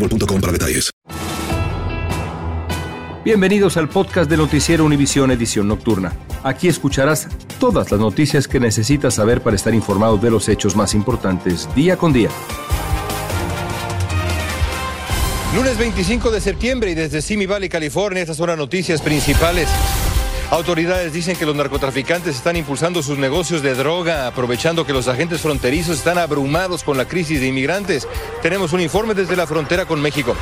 boostmobile.com para detalles. Bienvenidos al podcast de Noticiero Univisión Edición Nocturna. Aquí escucharás todas las noticias que necesitas saber para estar informado de los hechos más importantes día con día. Lunes 25 de septiembre y desde Simi Valley, California, estas son las noticias principales. Autoridades dicen que los narcotraficantes están impulsando sus negocios de droga, aprovechando que los agentes fronterizos están abrumados con la crisis de inmigrantes. Tenemos un informe desde la frontera con México.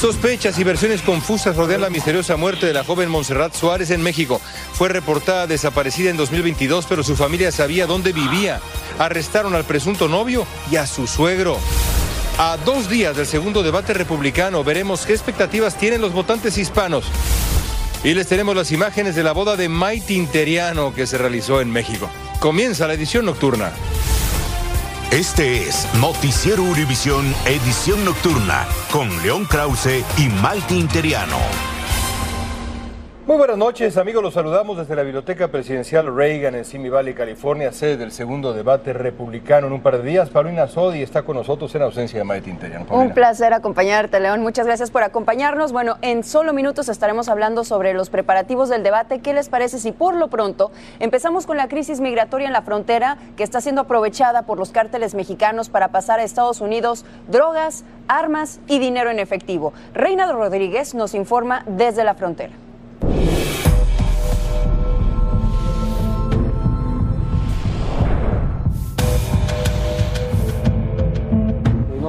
Sospechas y versiones confusas rodean la misteriosa muerte de la joven Montserrat Suárez en México. Fue reportada desaparecida en 2022, pero su familia sabía dónde vivía. Arrestaron al presunto novio y a su suegro. A dos días del segundo debate republicano, veremos qué expectativas tienen los votantes hispanos. Y les tenemos las imágenes de la boda de Maite Interiano que se realizó en México. Comienza la edición nocturna. Este es Noticiero Univisión Edición Nocturna con León Krause y Maite Interiano. Muy buenas noches, amigos. Los saludamos desde la Biblioteca Presidencial Reagan en Simi Valley, California, sede del segundo debate republicano en un par de días. Paulina Sodi está con nosotros en ausencia de Maite Interiano. Un placer acompañarte, León. Muchas gracias por acompañarnos. Bueno, en solo minutos estaremos hablando sobre los preparativos del debate. ¿Qué les parece si por lo pronto empezamos con la crisis migratoria en la frontera que está siendo aprovechada por los cárteles mexicanos para pasar a Estados Unidos drogas, armas y dinero en efectivo? Reina Rodríguez nos informa desde la frontera.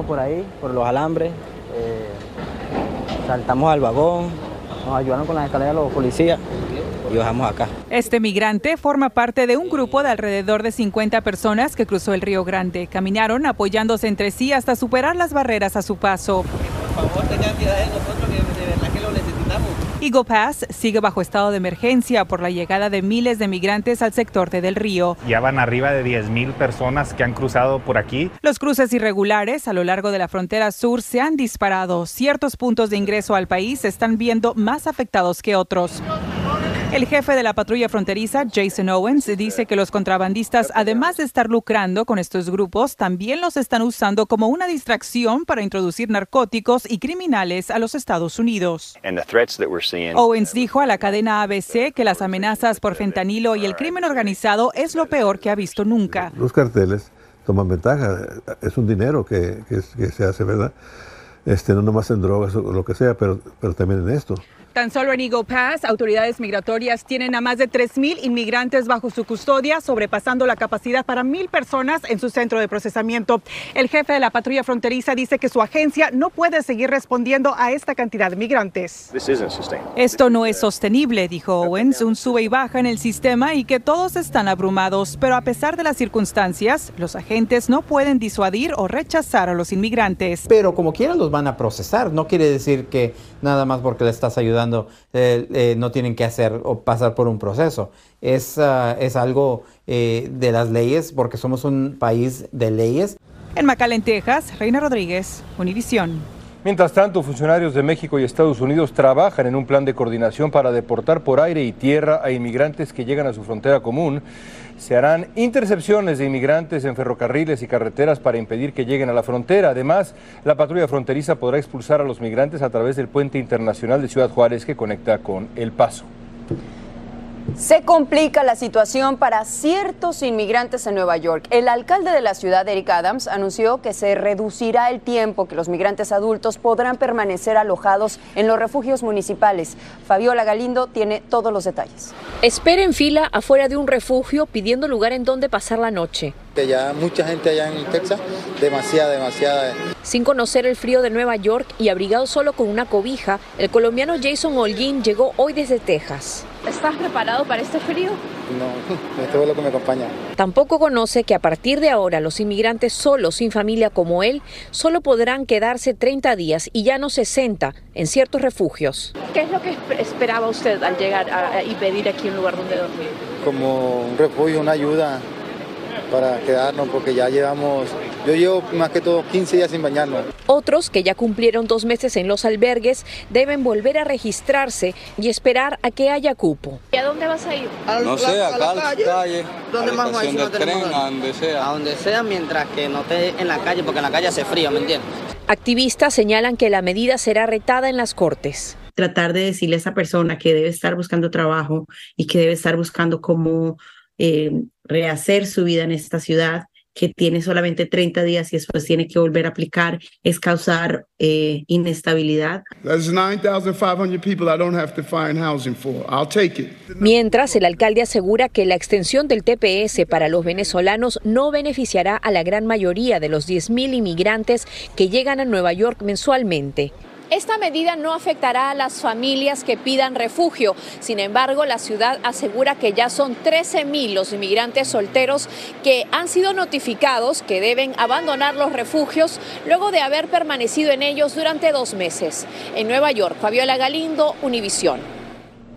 Por ahí, por los alambres, eh, saltamos al vagón, nos ayudaron con las escaleras los policías y bajamos acá. Este migrante forma parte de un grupo de alrededor de 50 personas que cruzó el Río Grande. Caminaron apoyándose entre sí hasta superar las barreras a su paso. Por favor, tengan piedad de nosotros, que de verdad que lo necesitamos. Eagle Pass sigue bajo estado de emergencia por la llegada de miles de migrantes al sector de Del Río. Ya van arriba de 10.000 personas que han cruzado por aquí. Los cruces irregulares a lo largo de la frontera sur se han disparado. Ciertos puntos de ingreso al país se están viendo más afectados que otros. El jefe de la patrulla fronteriza, Jason Owens, dice que los contrabandistas, además de estar lucrando con estos grupos, también los están usando como una distracción para introducir narcóticos y criminales a los Estados Unidos. Owens dijo a la cadena ABC que las amenazas por fentanilo y el crimen organizado es lo peor que ha visto nunca. Los carteles toman ventaja, es un dinero que, que, que se hace, ¿verdad? Este, no nomás en drogas o lo que sea, pero, pero también en esto. Tan solo en Eagle Pass, autoridades migratorias tienen a más de 3.000 inmigrantes bajo su custodia, sobrepasando la capacidad para mil personas en su centro de procesamiento. El jefe de la patrulla fronteriza dice que su agencia no puede seguir respondiendo a esta cantidad de migrantes. Esto no es sostenible, dijo Owens, un sube y baja en el sistema y que todos están abrumados, pero a pesar de las circunstancias, los agentes no pueden disuadir o rechazar a los inmigrantes. Pero como quieran los van a procesar, no quiere decir que nada más porque le estás ayudando eh, eh, no tienen que hacer o pasar por un proceso. Es, uh, es algo eh, de las leyes porque somos un país de leyes. En McAllen, Texas, Reina Rodríguez, Univisión. Mientras tanto, funcionarios de México y Estados Unidos trabajan en un plan de coordinación para deportar por aire y tierra a inmigrantes que llegan a su frontera común. Se harán intercepciones de inmigrantes en ferrocarriles y carreteras para impedir que lleguen a la frontera. Además, la patrulla fronteriza podrá expulsar a los migrantes a través del puente internacional de Ciudad Juárez que conecta con El Paso. Se complica la situación para ciertos inmigrantes en Nueva York. El alcalde de la ciudad, Eric Adams, anunció que se reducirá el tiempo que los migrantes adultos podrán permanecer alojados en los refugios municipales. Fabiola Galindo tiene todos los detalles. Espera en fila afuera de un refugio pidiendo lugar en donde pasar la noche. Ya mucha gente allá en Texas, demasiada, demasiada. Sin conocer el frío de Nueva York y abrigado solo con una cobija, el colombiano Jason Holguín llegó hoy desde Texas. ¿Estás preparado para este frío? No, esto es lo que me acompaña. Tampoco conoce que a partir de ahora los inmigrantes solos sin familia como él solo podrán quedarse 30 días y ya no 60 en ciertos refugios. ¿Qué es lo que esperaba usted al llegar y pedir aquí un lugar donde dormir? Como un refugio, una ayuda para quedarnos porque ya llevamos, yo llevo más que todo 15 días sin bañarnos. Otros que ya cumplieron dos meses en los albergues deben volver a registrarse y esperar a que haya cupo. ¿Y a dónde vas a ir? no sé, acá a la calle, ¿Dónde más a la tren, a donde sea. A donde sea mientras que no esté en la calle porque en la calle hace frío, ¿me entiendes? Activistas señalan que la medida será retada en las cortes tratar de decirle a esa persona que debe estar buscando trabajo y que debe estar buscando cómo eh, rehacer su vida en esta ciudad, que tiene solamente 30 días y después tiene que volver a aplicar, es causar eh, inestabilidad. Mientras, el alcalde asegura que la extensión del TPS para los venezolanos no beneficiará a la gran mayoría de los 10.000 inmigrantes que llegan a Nueva York mensualmente. Esta medida no afectará a las familias que pidan refugio. Sin embargo, la ciudad asegura que ya son 13.000 los inmigrantes solteros que han sido notificados que deben abandonar los refugios luego de haber permanecido en ellos durante dos meses. En Nueva York, Fabiola Galindo, Univisión.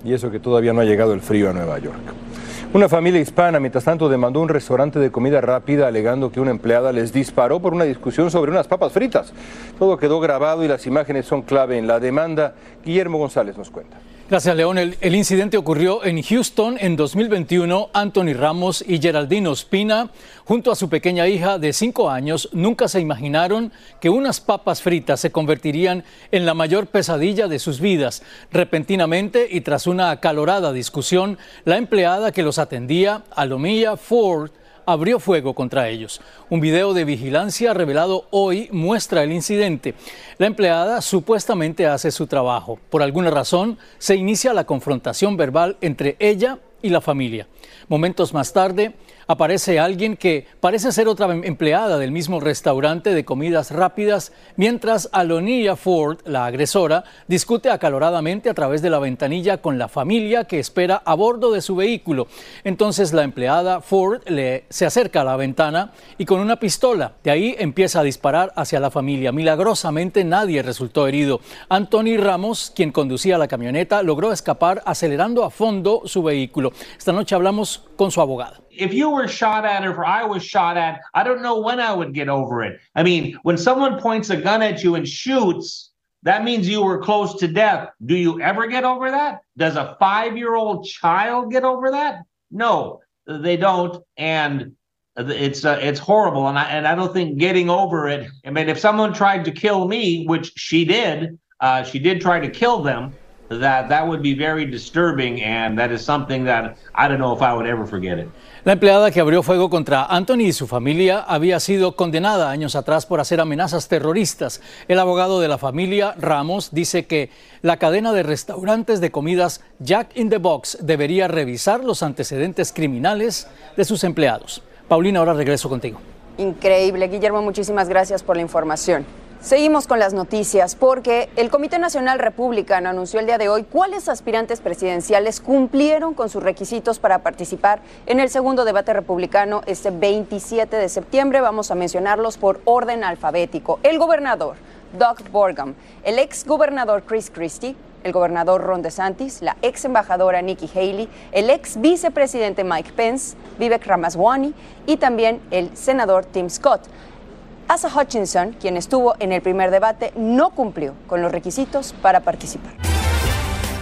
Y eso que todavía no ha llegado el frío a Nueva York. Una familia hispana, mientras tanto, demandó un restaurante de comida rápida alegando que una empleada les disparó por una discusión sobre unas papas fritas. Todo quedó grabado y las imágenes son clave en la demanda. Guillermo González nos cuenta. Gracias, León. El, incidente ocurrió en Houston en 2021. Anthony Ramos y Geraldine Ospina, junto a su pequeña hija de cinco años, nunca se imaginaron que unas papas fritas se convertirían en la mayor pesadilla de sus vidas. Repentinamente y tras una acalorada discusión, la empleada que los atendía, Alomilla Ford, abrió fuego contra ellos. Un video de vigilancia revelado hoy muestra el incidente. La empleada supuestamente hace su trabajo. Por alguna razón, se inicia la confrontación verbal entre ella y la familia. Momentos más tarde, aparece alguien que parece ser otra empleada del mismo restaurante de comidas rápidas, mientras Alonia Ford, la agresora, discute acaloradamente a través de la ventanilla con la familia que espera a bordo de su vehículo. Entonces la empleada Ford le, se acerca a la ventana y con una pistola de ahí empieza a disparar hacia la familia. Milagrosamente nadie resultó herido. Anthony Ramos, quien conducía la camioneta, logró escapar acelerando a fondo su vehículo. Esta noche hablamos con su abogado. if you were shot at or I was shot at, I don't know when I would get over it. I mean, when someone points a gun at you and shoots, that means you were close to death. Do you ever get over that? Does a five year old child get over that? No, they don't. And it's uh, it's horrible, and I and I don't think getting over it. I mean, if someone tried to kill me, which she did, uh, she did try to kill them. That that would be very disturbing, and that is something that I don't know if I would ever forget it. La empleada que abrió fuego contra Anthony y su familia había sido condenada años atrás por hacer amenazas terroristas. El abogado de la familia, Ramos, dice que la cadena de restaurantes de comidas Jack in the Box debería revisar los antecedentes criminales de sus empleados. Paulina, ahora regreso contigo. Increíble, Guillermo, muchísimas gracias por la información. Seguimos con las noticias porque el Comité Nacional Republicano anunció el día de hoy cuáles aspirantes presidenciales cumplieron con sus requisitos para participar en el segundo debate republicano este 27 de septiembre. Vamos a mencionarlos por orden alfabético. El gobernador Doug Borgham, el ex gobernador Chris Christie, el gobernador Ron DeSantis, la ex embajadora Nikki Haley, el ex vicepresidente Mike Pence, Vivek Ramaswamy y también el senador Tim Scott. Asa Hutchinson, quien estuvo en el primer debate, no cumplió con los requisitos para participar.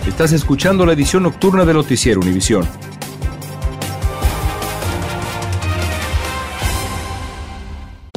Estás escuchando la edición nocturna de Noticiero Univisión.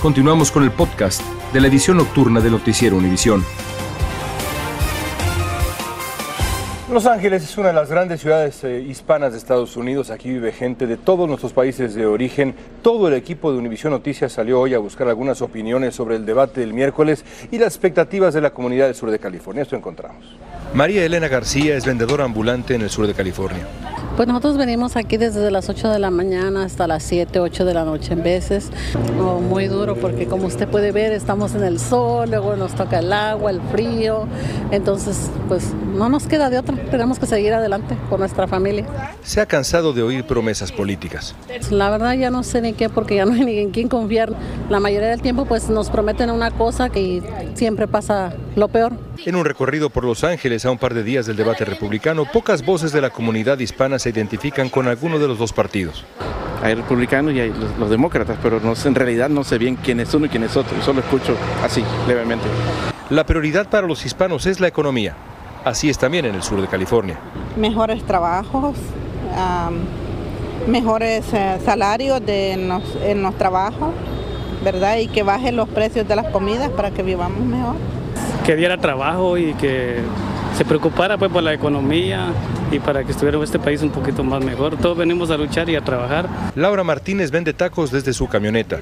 Continuamos con el podcast de la edición nocturna de Noticiero Univisión. Los Ángeles es una de las grandes ciudades eh, hispanas de Estados Unidos. Aquí vive gente de todos nuestros países de origen. Todo el equipo de Univisión Noticias salió hoy a buscar algunas opiniones sobre el debate del miércoles y las expectativas de la comunidad del sur de California. Esto encontramos. María Elena García es vendedora ambulante en el sur de California. Pues nosotros venimos aquí desde las 8 de la mañana hasta las 7, 8 de la noche en veces. Oh, muy duro porque como usted puede ver estamos en el sol, luego nos toca el agua, el frío. Entonces pues no nos queda de otra, tenemos que seguir adelante con nuestra familia. Se ha cansado de oír promesas políticas. La verdad ya no sé ni qué porque ya no hay ni en quién confiar. La mayoría del tiempo pues nos prometen una cosa que siempre pasa lo peor. En un recorrido por Los Ángeles a un par de días del debate republicano, pocas voces de la comunidad hispana se identifican con alguno de los dos partidos. Hay republicanos y hay los, los demócratas, pero no, sé- en realidad no sé bien quién es uno y quién es otro, solo escucho así, levemente. La prioridad para los hispanos es la economía. Así es también en el sur de California. mejores trabajos, am, mejores eh, salarios de en los, en los trabajos, ¿verdad? Y que bajen los precios de las comidas para que vivamos mejor. que diera trabajo y que se preocupara pues por la economía y para que estuviera este país un poquito más mejor. Todos venimos a luchar y a trabajar. Laura Martínez vende tacos desde su camioneta.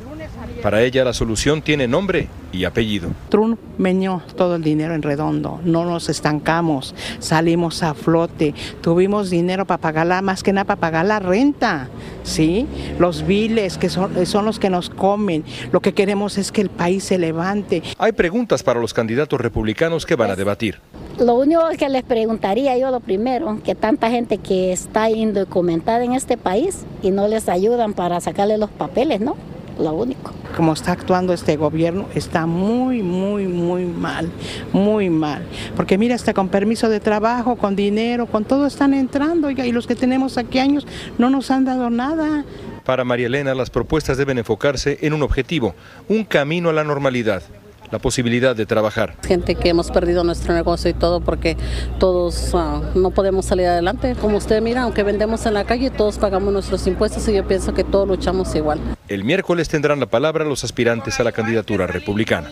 Para ella la solución tiene nombre y apellido. Trump meñó todo el dinero en redondo, no nos estancamos, salimos a flote, tuvimos dinero para pagar la, más que nada para pagar la renta, ¿sí? Los biles que son, son los que nos comen, lo que queremos es que el país se levante. Hay preguntas para los candidatos republicanos que van a debatir. Lo único que les preguntaría yo lo primero, que tanta gente que está indocumentada en este país y no les ayudan para sacarle los papeles, ¿no? Lo único. Como está actuando este gobierno está muy, muy, muy mal, muy mal. Porque mira, hasta con permiso de trabajo, con dinero, con todo están entrando, oiga, y los que tenemos aquí años no nos han dado nada. Para María Elena, las propuestas deben enfocarse en un objetivo, un camino a la normalidad, la posibilidad de trabajar. Gente que hemos perdido nuestro negocio y todo porque todos ah, no podemos salir adelante. Como usted mira, aunque vendemos en la calle, todos pagamos nuestros impuestos y yo pienso que todos luchamos igual. El miércoles tendrán la palabra los aspirantes a la candidatura republicana.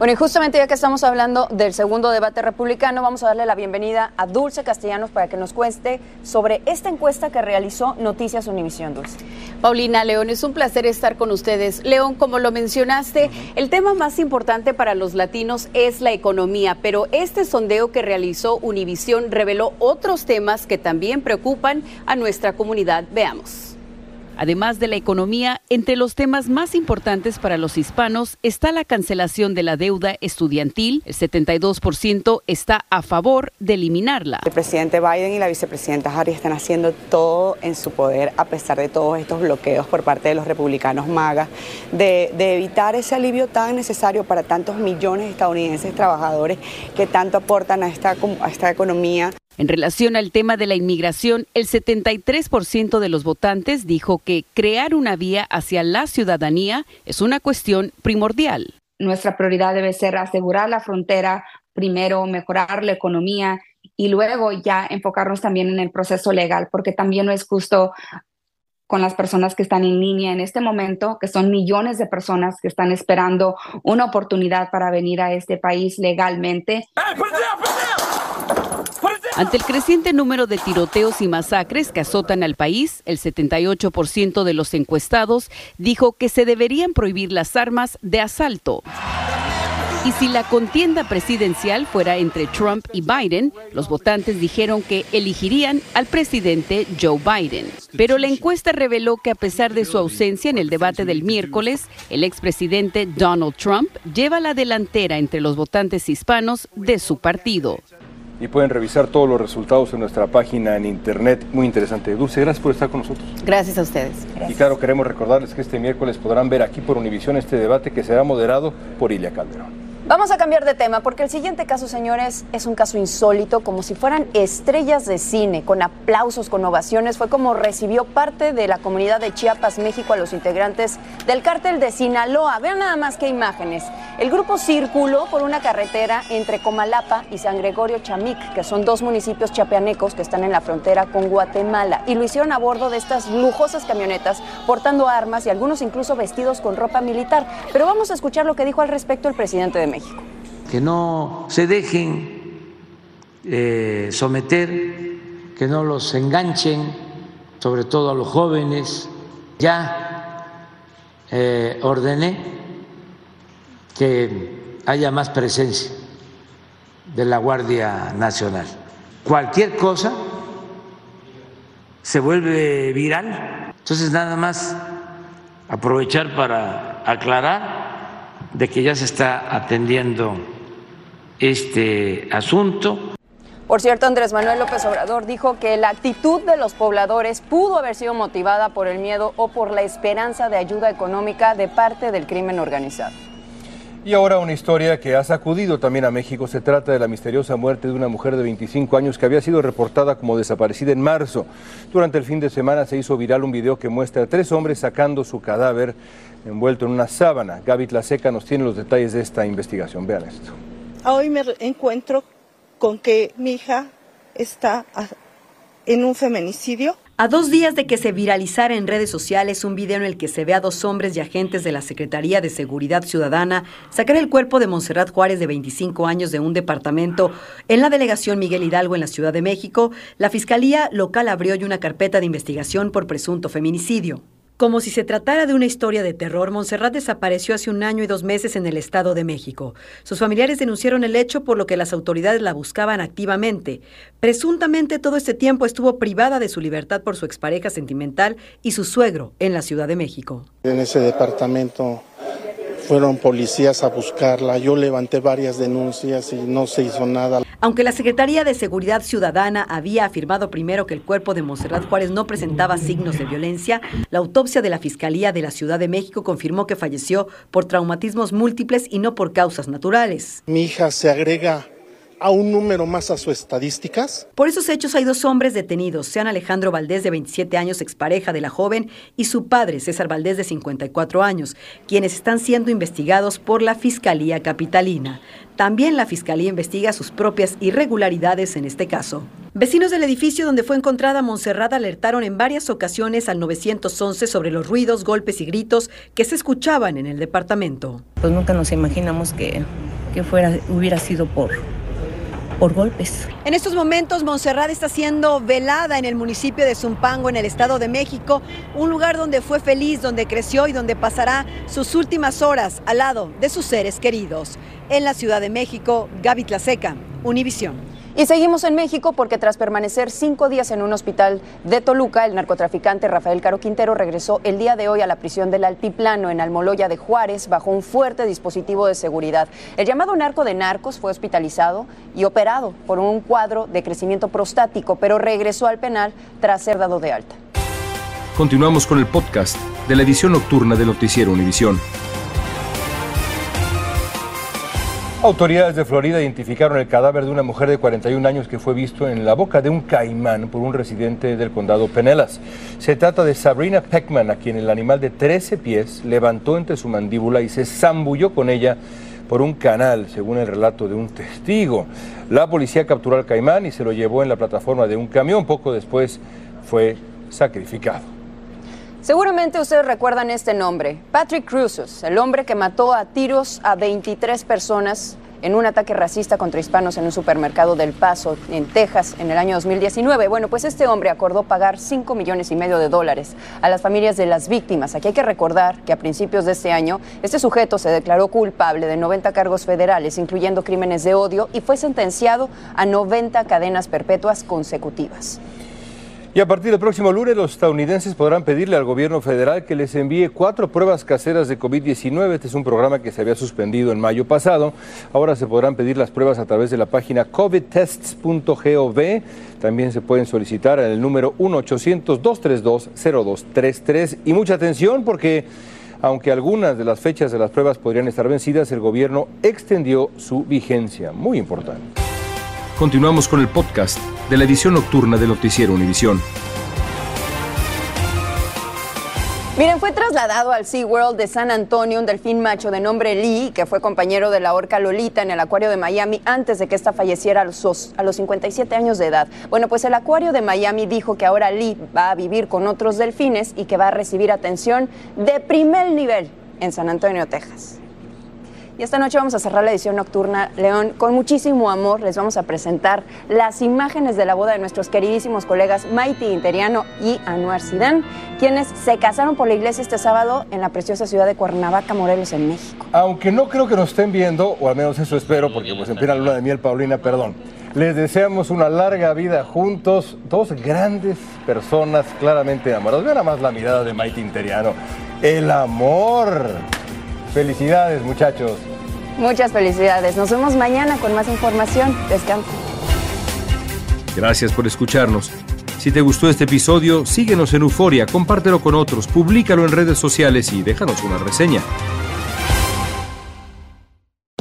Bueno, y justamente ya que estamos hablando del segundo debate republicano, vamos a darle la bienvenida a Dulce Castellanos para que nos cuente sobre esta encuesta que realizó Noticias Univisión Dulce. Paulina León, es un placer estar con ustedes. León, como lo mencionaste, el tema más importante para los latinos es la economía, pero este sondeo que realizó Univisión reveló otros temas que también preocupan a nuestra comunidad. Veamos. Además de la economía, entre los temas más importantes para los hispanos está la cancelación de la deuda estudiantil. El 72% está a favor de eliminarla. El presidente Biden y la vicepresidenta Harris están haciendo todo en su poder a pesar de todos estos bloqueos por parte de los republicanos magas, de, evitar ese alivio tan necesario para tantos millones de estadounidenses trabajadores que tanto aportan a esta economía. En relación al tema de la inmigración, el 73% de los votantes dijo que crear una vía hacia la ciudadanía es una cuestión primordial. Nuestra prioridad debe ser asegurar la frontera, primero mejorar la economía y luego ya enfocarnos también en el proceso legal, porque también no es justo con las personas que están en línea en este momento, que son millones de personas que están esperando una oportunidad para venir a este país legalmente. Ante el creciente número de tiroteos y masacres que azotan al país, el 78% de los encuestados dijo que se deberían prohibir las armas de asalto. Y si la contienda presidencial fuera entre Trump y Biden, los votantes dijeron que elegirían al presidente Joe Biden. Pero la encuesta reveló que a pesar de su ausencia en el debate del miércoles, el expresidente Donald Trump lleva la delantera entre los votantes hispanos de su partido y pueden revisar todos los resultados en nuestra página en internet. Muy interesante. Dulce, gracias por estar con nosotros. Gracias a ustedes. Y claro, queremos recordarles que este miércoles podrán ver aquí por Univisión este debate que será moderado por Ilia Calderón. Vamos a cambiar de tema porque el siguiente caso, señores, es un caso insólito, como si fueran estrellas de cine, con aplausos, con ovaciones. Fue como recibió parte de la comunidad de Chiapas, México, a los integrantes del cártel de Sinaloa. Vean nada más qué imágenes. El grupo circuló por una carretera entre Comalapa y San Gregorio Chamic, que son dos municipios chapeanecos que están en la frontera con Guatemala, y lo hicieron a bordo de estas lujosas camionetas, portando armas y algunos incluso vestidos con ropa militar. Pero vamos a escuchar lo que dijo al respecto el presidente de México. Que no se dejen eh, someter, que no los enganchen, sobre todo a los jóvenes. Ya eh, ordené que haya más presencia de la Guardia Nacional. Cualquier cosa se vuelve viral. Entonces nada más aprovechar para aclarar de que ya se está atendiendo este asunto. Por cierto, Andrés Manuel López Obrador dijo que la actitud de los pobladores pudo haber sido motivada por el miedo o por la esperanza de ayuda económica de parte del crimen organizado. Y ahora una historia que ha sacudido también a México. Se trata de la misteriosa muerte de una mujer de 25 años que había sido reportada como desaparecida en marzo. Durante el fin de semana se hizo viral un video que muestra a tres hombres sacando su cadáver envuelto en una sábana. Gaby Tlaseca nos tiene los detalles de esta investigación. Vean esto. Hoy me encuentro con que mi hija está en un feminicidio. A dos días de que se viralizara en redes sociales un video en el que se ve a dos hombres y agentes de la Secretaría de Seguridad Ciudadana sacar el cuerpo de Monserrat Juárez de 25 años de un departamento en la delegación Miguel Hidalgo en la Ciudad de México, la Fiscalía local abrió una carpeta de investigación por presunto feminicidio. Como si se tratara de una historia de terror, Montserrat desapareció hace un año y dos meses en el Estado de México. Sus familiares denunciaron el hecho por lo que las autoridades la buscaban activamente. Presuntamente todo este tiempo estuvo privada de su libertad por su expareja sentimental y su suegro en la Ciudad de México. En ese departamento fueron policías a buscarla. Yo levanté varias denuncias y no se hizo nada. Aunque la Secretaría de Seguridad Ciudadana había afirmado primero que el cuerpo de Monserrat Juárez no presentaba signos de violencia, la autopsia de la Fiscalía de la Ciudad de México confirmó que falleció por traumatismos múltiples y no por causas naturales. Mi hija se agrega a un número más a sus estadísticas. Por esos hechos hay dos hombres detenidos, sean Alejandro Valdés de 27 años, expareja de la joven, y su padre, César Valdés de 54 años, quienes están siendo investigados por la Fiscalía Capitalina. También la Fiscalía investiga sus propias irregularidades en este caso. Vecinos del edificio donde fue encontrada Montserrat alertaron en varias ocasiones al 911 sobre los ruidos, golpes y gritos que se escuchaban en el departamento. Pues nunca nos imaginamos que, que fuera, hubiera sido por, por golpes. En estos momentos, Montserrat está siendo velada en el municipio de Zumpango, en el Estado de México, un lugar donde fue feliz, donde creció y donde pasará sus últimas horas al lado de sus seres queridos. En la Ciudad de México, Gaby Tlaseca, Univisión. Y seguimos en México porque tras permanecer cinco días en un hospital de Toluca, el narcotraficante Rafael Caro Quintero regresó el día de hoy a la prisión del Altiplano en Almoloya de Juárez bajo un fuerte dispositivo de seguridad. El llamado narco de narcos fue hospitalizado y operado por un cuadro de crecimiento prostático, pero regresó al penal tras ser dado de alta. Continuamos con el podcast de la edición nocturna de Noticiero Univisión. Autoridades de Florida identificaron el cadáver de una mujer de 41 años que fue visto en la boca de un caimán por un residente del condado Penelas. Se trata de Sabrina Peckman, a quien el animal de 13 pies levantó entre su mandíbula y se zambulló con ella por un canal, según el relato de un testigo. La policía capturó al caimán y se lo llevó en la plataforma de un camión. Poco después fue sacrificado. Seguramente ustedes recuerdan este nombre, Patrick Cruces, el hombre que mató a tiros a 23 personas en un ataque racista contra hispanos en un supermercado del Paso, en Texas, en el año 2019. Bueno, pues este hombre acordó pagar 5 millones y medio de dólares a las familias de las víctimas. Aquí hay que recordar que a principios de este año, este sujeto se declaró culpable de 90 cargos federales, incluyendo crímenes de odio, y fue sentenciado a 90 cadenas perpetuas consecutivas. Y a partir del próximo lunes, los estadounidenses podrán pedirle al gobierno federal que les envíe cuatro pruebas caseras de COVID-19. Este es un programa que se había suspendido en mayo pasado. Ahora se podrán pedir las pruebas a través de la página covidtests.gov. También se pueden solicitar en el número 1-800-232-0233. Y mucha atención porque aunque algunas de las fechas de las pruebas podrían estar vencidas, el gobierno extendió su vigencia. Muy importante. Continuamos con el podcast de la edición nocturna de Noticiero Univisión. Miren, fue trasladado al SeaWorld de San Antonio un delfín macho de nombre Lee, que fue compañero de la orca Lolita en el acuario de Miami antes de que ésta falleciera a los, a los 57 años de edad. Bueno, pues el acuario de Miami dijo que ahora Lee va a vivir con otros delfines y que va a recibir atención de primer nivel en San Antonio, Texas. Y esta noche vamos a cerrar la edición nocturna, León. Con muchísimo amor les vamos a presentar las imágenes de la boda de nuestros queridísimos colegas Maiti Interiano y Anuar Sidán, quienes se casaron por la iglesia este sábado en la preciosa ciudad de Cuernavaca, Morelos, en México. Aunque no creo que nos estén viendo, o al menos eso espero, porque pues en plena luna de miel, Paulina, perdón. Les deseamos una larga vida juntos, dos grandes personas claramente enamoradas. Vean más la mirada de Maite Interiano. El amor. Felicidades, muchachos. Muchas felicidades. Nos vemos mañana con más información. Descansa. Gracias por escucharnos. Si te gustó este episodio, síguenos en Euforia, compártelo con otros, públicalo en redes sociales y déjanos una reseña.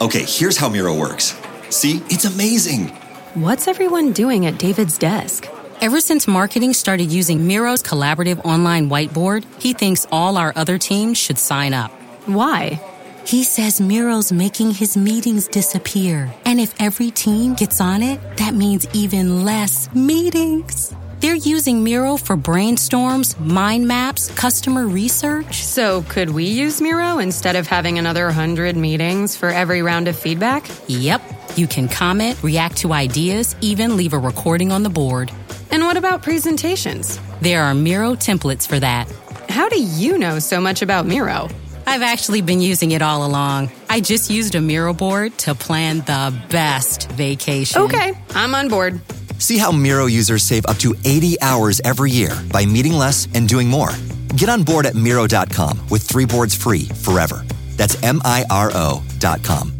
Okay, here's how Miro works. See, it's amazing. What's everyone doing at David's desk? Ever since marketing started using Miro's collaborative online whiteboard, he thinks all our other teams should sign up. Why? He says Miro's making his meetings disappear. And if every team gets on it, that means even less meetings. They're using Miro for brainstorms, mind maps, customer research. So, could we use Miro instead of having another 100 meetings for every round of feedback? Yep. You can comment, react to ideas, even leave a recording on the board. And what about presentations? There are Miro templates for that. How do you know so much about Miro? I've actually been using it all along. I just used a Miro board to plan the best vacation. Okay, I'm on board. See how Miro users save up to 80 hours every year by meeting less and doing more. Get on board at Miro.com with three boards free forever. That's M I R O.com.